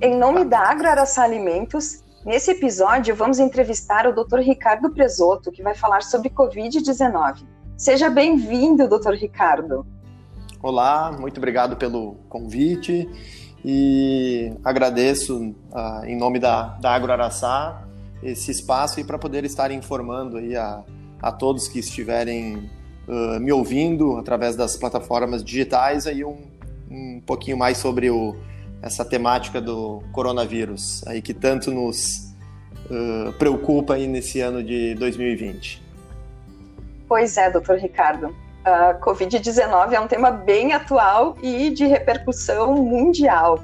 Em nome da Agroaraçá Alimentos, nesse episódio vamos entrevistar o Dr. Ricardo Presoto, que vai falar sobre Covid-19. Seja bem-vindo, Dr. Ricardo. Olá, muito obrigado pelo convite e agradeço uh, em nome da, da Agroaraçá esse espaço e para poder estar informando aí a, a todos que estiverem uh, me ouvindo através das plataformas digitais aí um, um pouquinho mais sobre o, essa temática do coronavírus aí que tanto nos uh, preocupa aí nesse ano de 2020. Pois é, doutor Ricardo. A Covid-19 é um tema bem atual e de repercussão mundial.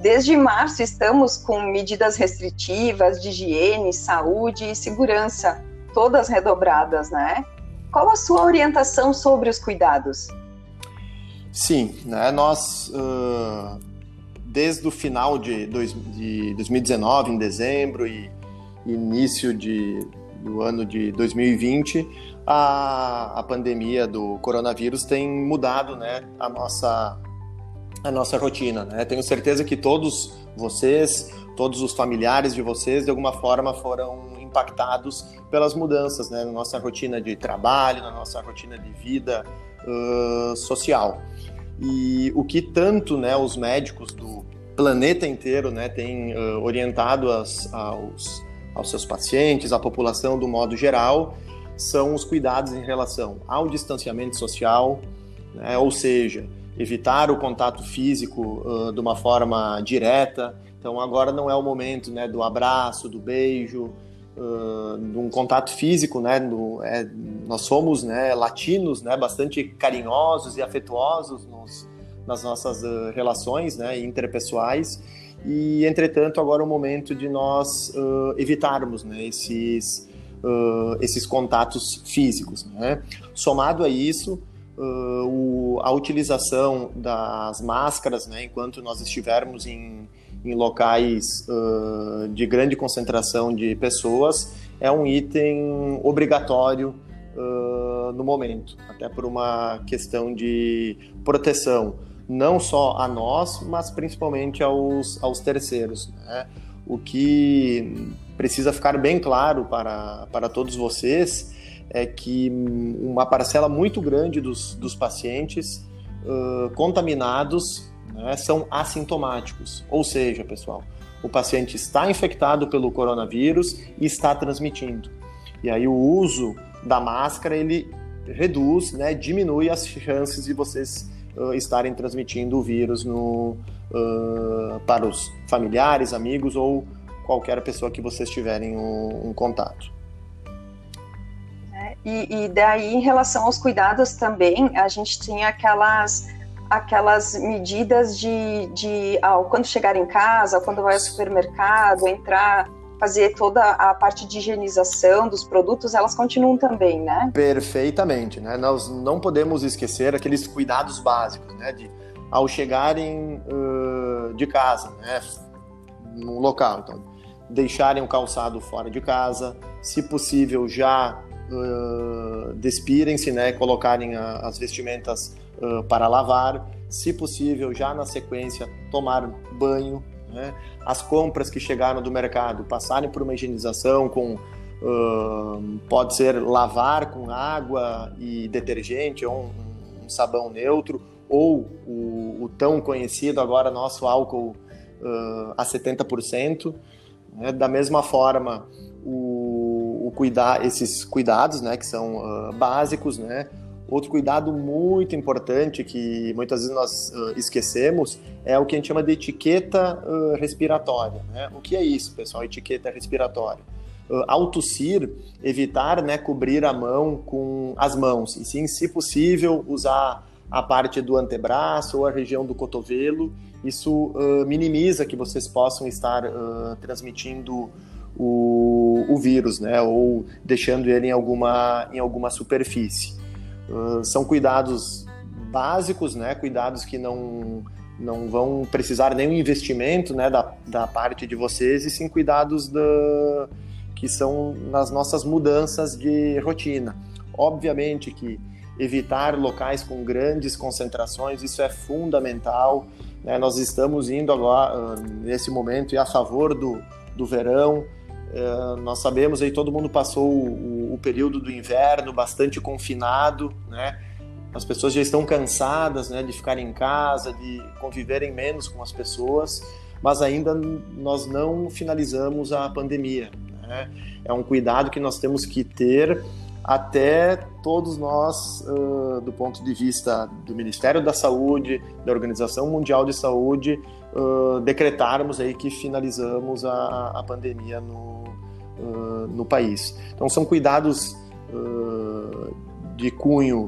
Desde março estamos com medidas restritivas de higiene, saúde e segurança, todas redobradas, né? Qual a sua orientação sobre os cuidados? Sim, né, nós uh, desde o final de, dois, de 2019, em dezembro, e início de, do ano de 2020, a, a pandemia do coronavírus tem mudado né, a, nossa, a nossa rotina. Né? Tenho certeza que todos vocês, todos os familiares de vocês, de alguma forma foram impactados pelas mudanças né, na nossa rotina de trabalho, na nossa rotina de vida uh, social. E o que tanto né, os médicos do planeta inteiro né, têm uh, orientado as, aos, aos seus pacientes, à população do modo geral, são os cuidados em relação ao distanciamento social, né, ou seja, evitar o contato físico uh, de uma forma direta. Então, agora não é o momento né, do abraço, do beijo, uh, de um contato físico, né? É, nós somos né, latinos, né, bastante carinhosos e afetuosos nos, nas nossas uh, relações né, interpessoais. E, entretanto, agora é o momento de nós uh, evitarmos né, esses, esses contatos físicos. Né? Somado a isso, o, a utilização das máscaras, né, enquanto nós estivermos em em locais uh, de grande concentração de pessoas é um item obrigatório uh, no momento, até por uma questão de proteção, não só a nós, mas principalmente aos, aos terceiros. Né? O que precisa ficar bem claro para, para todos vocês é que uma parcela muito grande dos, dos pacientes uh, contaminados né, são assintomáticos. Ou seja, pessoal, o paciente está infectado pelo coronavírus e está transmitindo. E aí o uso da máscara ele reduz, né, diminui as chances de vocês uh, estarem transmitindo o vírus no, uh, para os familiares, amigos ou qualquer pessoa que vocês tiverem um, um contato. É, e, e, daí, em relação aos cuidados também, a gente tinha aquelas aquelas medidas de, de ao, quando chegar em casa, quando vai ao supermercado, entrar, fazer toda a parte de higienização dos produtos, elas continuam também, né? Perfeitamente, né? Nós não podemos esquecer aqueles cuidados básicos, né? De ao chegarem uh, de casa, né? No local, então, deixarem o calçado fora de casa, se possível já uh, despirem-se, né? Colocarem a, as vestimentas uh, para lavar, se possível, já na sequência, tomar banho. Né? As compras que chegaram do mercado passarem por uma higienização com. Uh, pode ser lavar com água e detergente ou um, um sabão neutro, ou o, o, tão conhecido agora nosso álcool a 70%. Né? Da mesma forma, o cuidar, esses cuidados né, que são uh, básicos, né? Outro cuidado muito importante que muitas vezes nós uh, esquecemos é o que a gente chama de etiqueta uh, respiratória. Né? O que é isso, pessoal? Etiqueta respiratória. Uh, ao tossir, evitar né, cobrir a mão com as mãos, e sim, se possível, usar a parte do antebraço ou a região do cotovelo. Isso minimiza que vocês possam estar transmitindo o, o, vírus, né, ou deixando ele em alguma, em alguma superfície. Uh, são cuidados básicos, né? Cuidados que não não vão precisar nenhum investimento, né, da, da parte de vocês e sim cuidados da, que são nas nossas mudanças de rotina. Obviamente que evitar locais com grandes concentrações, isso é fundamental. Né? Nós estamos indo agora, nesse momento, a favor do, do verão. Uh, nós sabemos aí todo mundo passou o, o, período do inverno bastante confinado, né? As pessoas já estão cansadas, né, de ficar em casa, de conviverem menos com as pessoas, mas ainda nós não finalizamos a pandemia. Né? É um cuidado que nós temos que ter até todos nós, uh, do ponto de vista do Ministério da Saúde, da Organização Mundial de Saúde, uh, decretarmos aí que finalizamos a, a pandemia no, uh, no país. Então são cuidados de cunho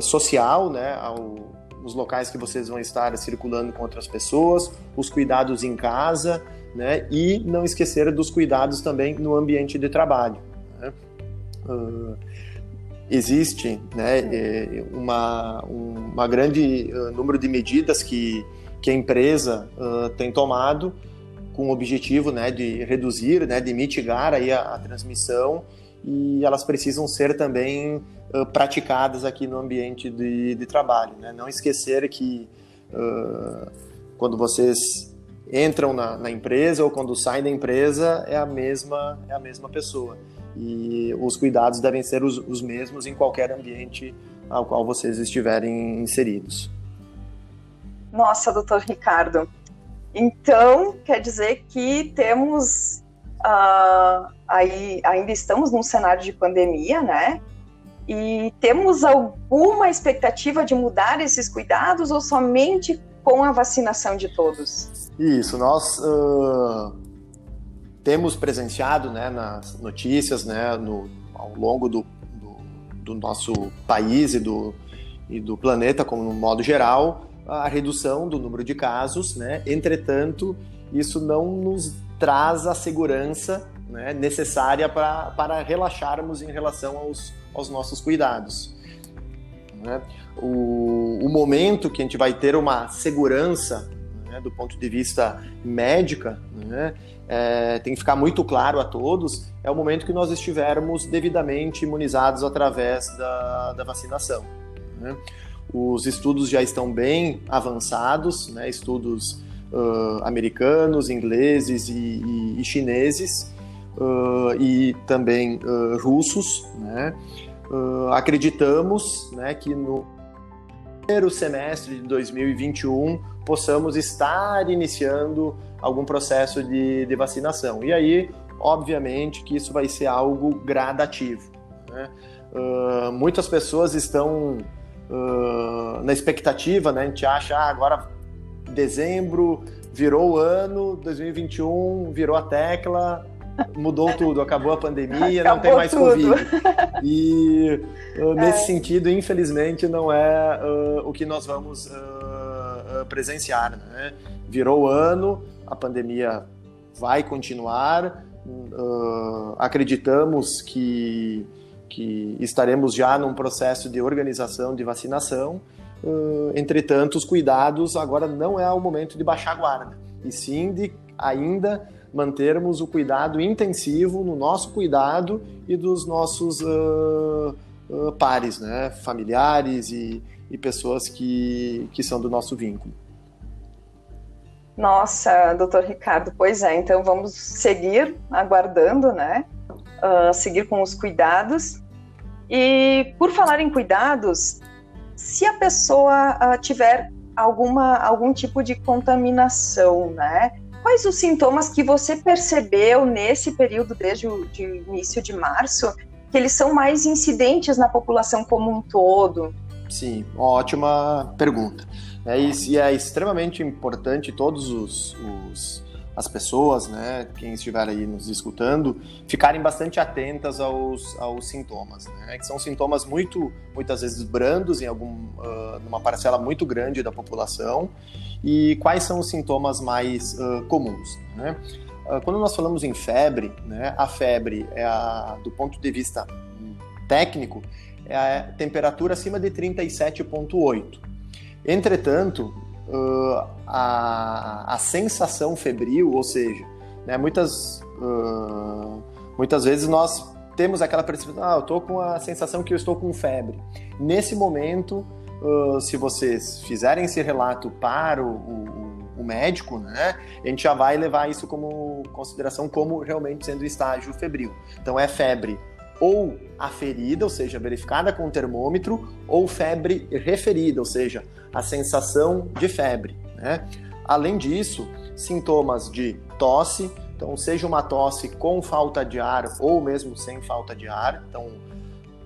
social, né, ao, nos locais que vocês vão estar circulando com outras pessoas, os cuidados em casa, né, e não esquecer dos cuidados também no ambiente de trabalho. Uh, existe né, é, uma, uma grande uh, número de medidas que, que a empresa uh, tem tomado com o objetivo né, de reduzir, né, de mitigar aí a, a transmissão e elas precisam ser também uh, praticadas aqui no ambiente de, de trabalho. Né? Não esquecer que quando vocês entram na, na, empresa ou quando saem da empresa é a mesma é a mesma pessoa e os cuidados devem ser os, os mesmos em qualquer ambiente ao qual vocês estiverem inseridos. Nossa, doutor Ricardo. Então, quer dizer que temos uh, aí ainda estamos num cenário de pandemia, né? E temos alguma expectativa de mudar esses cuidados ou somente com a vacinação de todos? Isso, nós uh, temos presenciado né, nas notícias né, no, ao longo do, do, do, nosso país e do, e do planeta, como no modo geral, a redução do número de casos. Né? Entretanto, isso não nos traz a segurança né, necessária pra, para relaxarmos em relação aos, aos nossos cuidados. Né? O, o momento que a gente vai ter uma segurança né, do ponto de vista médica, né, é, tem que ficar muito claro a todos, é o momento que nós estivermos devidamente imunizados através da, da vacinação. Né? Os estudos já estão bem avançados, né, estudos uh, americanos, ingleses e, e, e chineses, uh, e também uh, russos. Né? acreditamos né, que no primeiro semestre de 2021 possamos estar iniciando algum processo de, de vacinação. E aí, obviamente, que isso vai ser algo gradativo. Né? Uh, muitas pessoas estão uh, na expectativa, né? A gente acha, ah, agora dezembro virou o ano, 2021 virou a tecla, mudou tudo, acabou a pandemia, acabou não tem mais tudo. Covid. E uh, nesse é. sentido, infelizmente, não é uh, o que nós vamos uh, presenciar. Né? Virou ano, a pandemia vai continuar, acreditamos que, que estaremos já num processo de organização de vacinação. entretanto, os cuidados agora não é o momento de baixar a guarda, e sim de ainda mantermos o cuidado intensivo no nosso cuidado e dos nossos uh, pares, né? familiares e, e pessoas que, que são do nosso vínculo. Nossa, doutor Ricardo, pois é, então vamos seguir aguardando, né? Uh, seguir com os cuidados. E por falar em cuidados, se a pessoa uh, tiver alguma, algum tipo de contaminação, né? quais os sintomas que você percebeu nesse período, desde o de início de março, que eles são mais incidentes na população como um todo? Sim, ótima pergunta. É, e é extremamente importante todos os, os as pessoas, né, quem estiver aí nos escutando, ficarem bastante atentas aos, aos sintomas, né, que são sintomas muito, muitas vezes brandos em algum, uh, numa parcela muito grande da população. E quais são os sintomas mais uh, comuns? Né? Uh, quando nós falamos em febre, né, a febre é a, do ponto de vista técnico é a temperatura acima de 37,8. Entretanto, uh, a, a sensação febril, ou seja, né, muitas, uh, muitas vezes nós temos aquela percepção, ah, eu estou com a sensação que eu estou com febre. Nesse momento, uh, se vocês fizerem esse relato para o, o, o, médico, né, a gente já vai levar isso como consideração como realmente sendo estágio febril. Então é febre ou aferida, ou seja, verificada com o termômetro, ou febre referida, ou seja, a sensação de febre. Né? Além disso, sintomas de tosse, então seja uma tosse com falta de ar ou mesmo sem falta de ar, então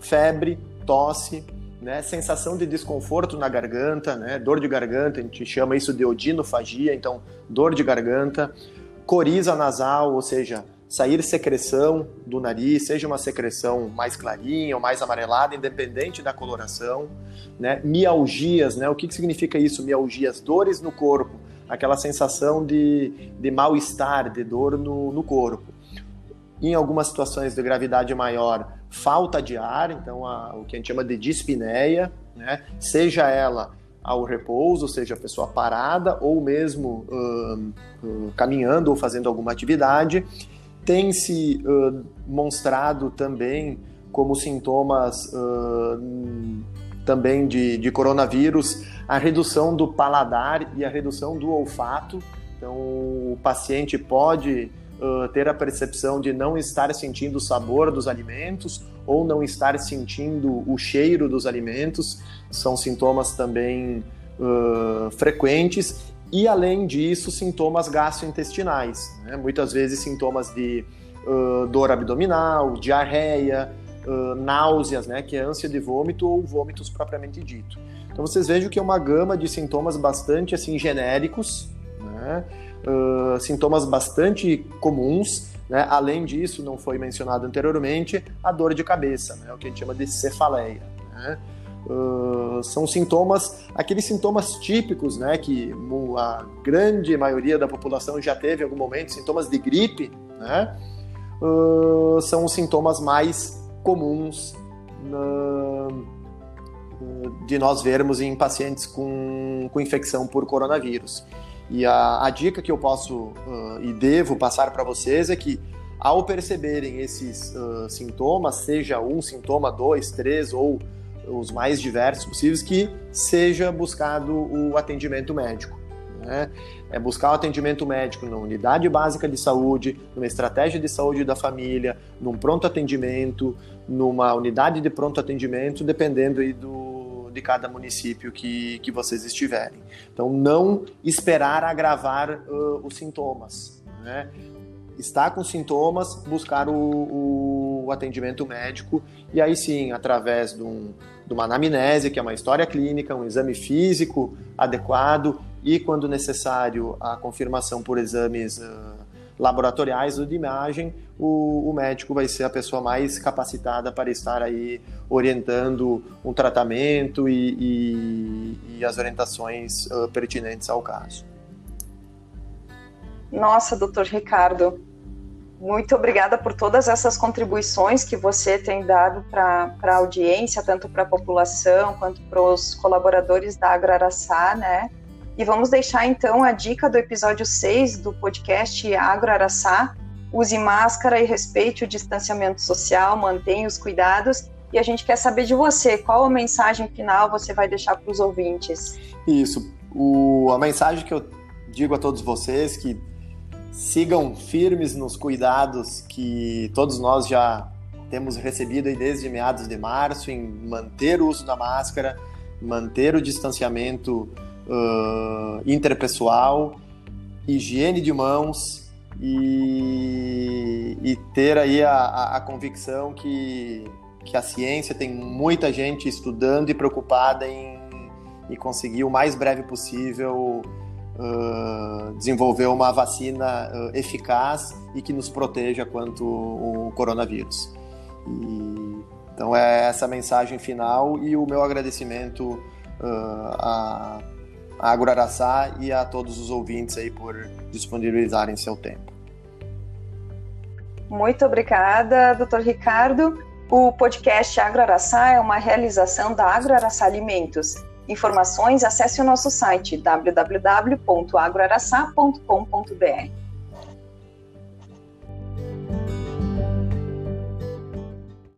febre, tosse, né, sensação de desconforto na garganta, né, dor de garganta, a gente chama isso de odinofagia, então dor de garganta, coriza nasal, ou seja, sair secreção do nariz, seja uma secreção mais clarinha ou mais amarelada, independente da coloração, né, mialgias, né, o que, que significa isso? Mialgias, dores no corpo, aquela sensação de, de mal-estar, de dor no, no corpo. Em algumas situações de gravidade maior, falta de ar, então a, o que a gente chama de dispneia, né? seja ela ao repouso, seja a pessoa parada ou mesmo uh, uh, caminhando ou fazendo alguma atividade, tem se uh, mostrado também como sintomas também de, de coronavírus a redução do paladar e a redução do olfato. Então, o paciente pode uh, ter a percepção de não estar sentindo o sabor dos alimentos ou não estar sentindo o cheiro dos alimentos, são sintomas também uh, frequentes. E além disso, sintomas gastrointestinais, né? muitas vezes sintomas de uh, dor abdominal, diarreia, náuseas, né? que é ânsia de vômito ou vômitos propriamente dito. Então vocês vejam que é uma gama de sintomas bastante assim genéricos, né? Uh, sintomas bastante comuns. Né? Além disso, não foi mencionado anteriormente, a dor de cabeça, né? o que a gente chama de cefaleia. Né? Uh, são sintomas, aqueles sintomas típicos, né, que a grande maioria da população já teve em algum momento, sintomas de gripe, né, uh, são os sintomas mais comuns de nós vermos em pacientes com, com infecção por coronavírus. E a, a dica que eu posso uh, e devo passar para vocês é que, ao perceberem esses uh, sintomas, seja um sintoma, dois, três ou os mais diversos possíveis, que seja buscado o atendimento médico. Né? É buscar o atendimento médico na unidade básica de saúde, numa estratégia de saúde da família, num pronto atendimento, numa unidade de pronto atendimento, dependendo aí do, de cada município que, que vocês estiverem. Então, não esperar agravar uh, os sintomas. Né? Está com sintomas, buscar o, o, atendimento médico e aí sim, através de, um, de uma anamnese, que é uma história clínica, um exame físico adequado e, quando necessário, a confirmação por exames uh, laboratoriais ou de imagem, o, o, médico vai ser a pessoa mais capacitada para estar aí orientando um tratamento e, e, e as orientações uh, pertinentes ao caso. Nossa, doutor Ricardo, muito obrigada por todas essas contribuições que você tem dado para a audiência, tanto para a população quanto para os colaboradores da Agraraçá, né? E vamos deixar então a dica do episódio 6 do podcast Agro Araçá. Use máscara e respeite o distanciamento social, mantenha os cuidados. E a gente quer saber de você, qual a mensagem final você vai deixar para os ouvintes? Isso. O, a mensagem que eu digo a todos vocês que sigam firmes nos cuidados que todos nós já temos recebido desde meados de março em manter o uso da máscara, manter o distanciamento uh, interpessoal, higiene de mãos e, e ter aí a, a, a, convicção que, que a ciência tem muita gente estudando e preocupada em, em conseguir o mais breve possível uh, desenvolver uma vacina uh, eficaz e que nos proteja quanto o coronavírus. E, então é essa mensagem final e o meu agradecimento uh, a a Aguraraçá e a todos os ouvintes aí por disponibilizarem seu tempo. Muito obrigada, doutor Ricardo. O podcast Agroaraçá é uma realização da Agroaraçá Alimentos. Informações, acesse o nosso site www.agroaraçá.com.br.